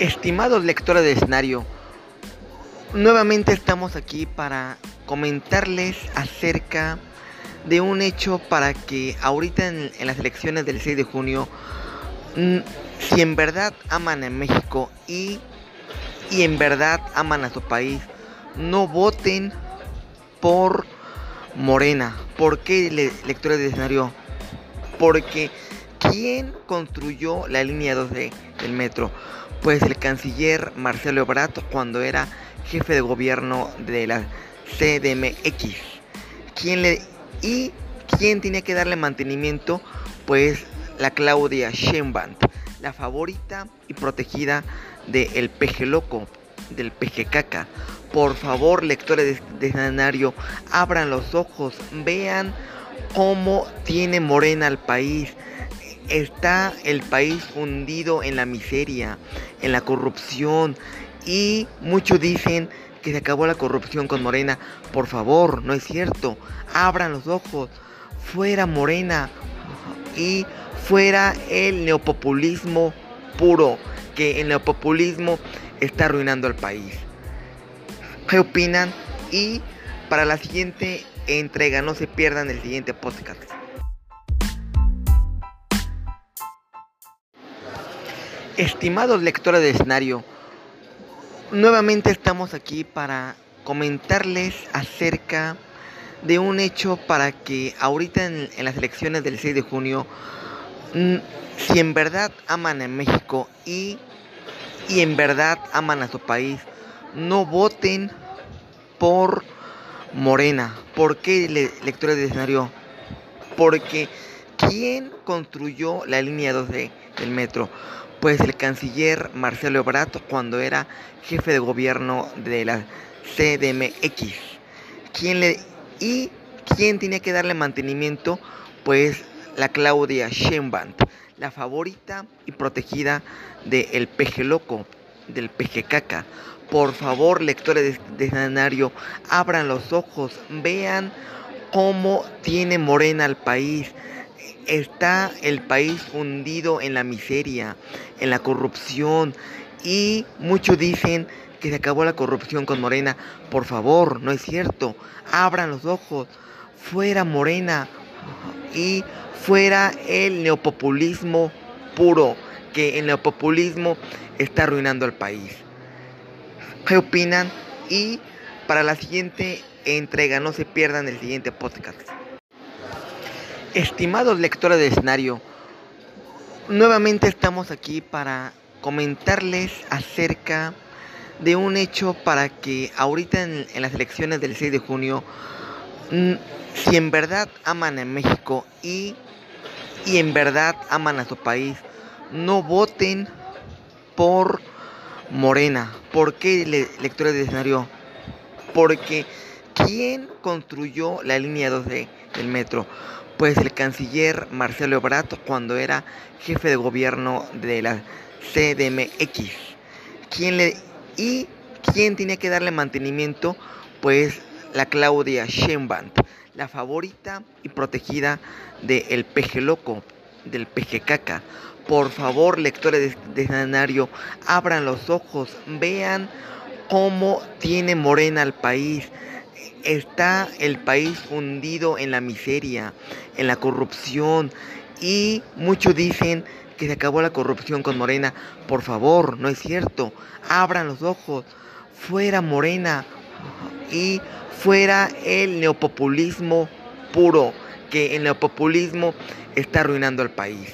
Estimados lectores de escenario, nuevamente estamos aquí para comentarles acerca de un hecho para que ahorita en, las elecciones del 6 de junio, mm, si en verdad aman a México y, y en verdad aman a su país, no voten por Morena. ¿Por qué lectores de escenario? Porque ¿quién construyó la línea 2 del metro? Pues el canciller Marcelo Ebrard cuando era jefe de gobierno de la CDMX. ¿Quién le, ¿Y quién tenía que darle mantenimiento? Pues la Claudia Sheinbaum, la favorita y protegida del peje loco, del peje caca. Por favor, lectores de, de escenario, abran los ojos, vean cómo tiene Morena al país está el país hundido en la miseria, en la corrupción y muchos dicen que se acabó la corrupción con Morena. Por favor, no es cierto. Abran los ojos. Fuera Morena y fuera el neopopulismo puro, que el neopopulismo está arruinando al país. ¿Qué opinan? Y para la siguiente entrega, no se pierdan el siguiente podcast. Estimados lectores de escenario, nuevamente estamos aquí para comentarles acerca de un hecho para que ahorita en, las elecciones del 6 de junio, mm, si en verdad aman a México y, y en verdad aman a su país, no voten por Morena. ¿Por qué lectores de escenario? Porque ¿quién construyó la línea 2 del metro? pues el canciller Marcelo Ebrard cuando era jefe de gobierno de la CDMX. ¿Quién le, y quién tenía que darle mantenimiento? Pues la Claudia Sheinbaum, la favorita y protegida del peje loco, del peje caca. Por favor, lectores de, de escenario, abran los ojos, vean cómo tiene Morena al país está el país hundido en la miseria, en la corrupción y muchos dicen que se acabó la corrupción con Morena. Por favor, no es cierto. Abran los ojos. Fuera Morena y fuera el neopopulismo puro, que el neopopulismo está arruinando al país. ¿Qué opinan? Y para la siguiente entrega, no se pierdan el siguiente podcast. Estimados lectores de escenario, nuevamente estamos aquí para comentarles acerca de un hecho para que ahorita en, las elecciones del 6 de junio, mm, si en verdad aman a México y, y en verdad aman a su país, no voten por Morena. ¿Por qué lectores de escenario? Porque ¿quién construyó la línea 2 del metro? pues el canciller Marcelo Ebrard cuando era jefe de gobierno de la CDMX. ¿Quién le, y quién tenía que darle mantenimiento? Pues la Claudia Sheinbaum, la favorita y protegida del peje loco, del peje caca. Por favor, lectores de escenario, abran los ojos, vean cómo tiene Morena al país está el país hundido en la miseria, en la corrupción y muchos dicen que se acabó la corrupción con Morena. Por favor, no es cierto. Abran los ojos. Fuera Morena y fuera el neopopulismo puro, que el neopopulismo está arruinando al país.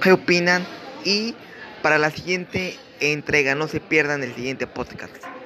¿Qué opinan? Y para la siguiente entrega, no se pierdan el siguiente podcast.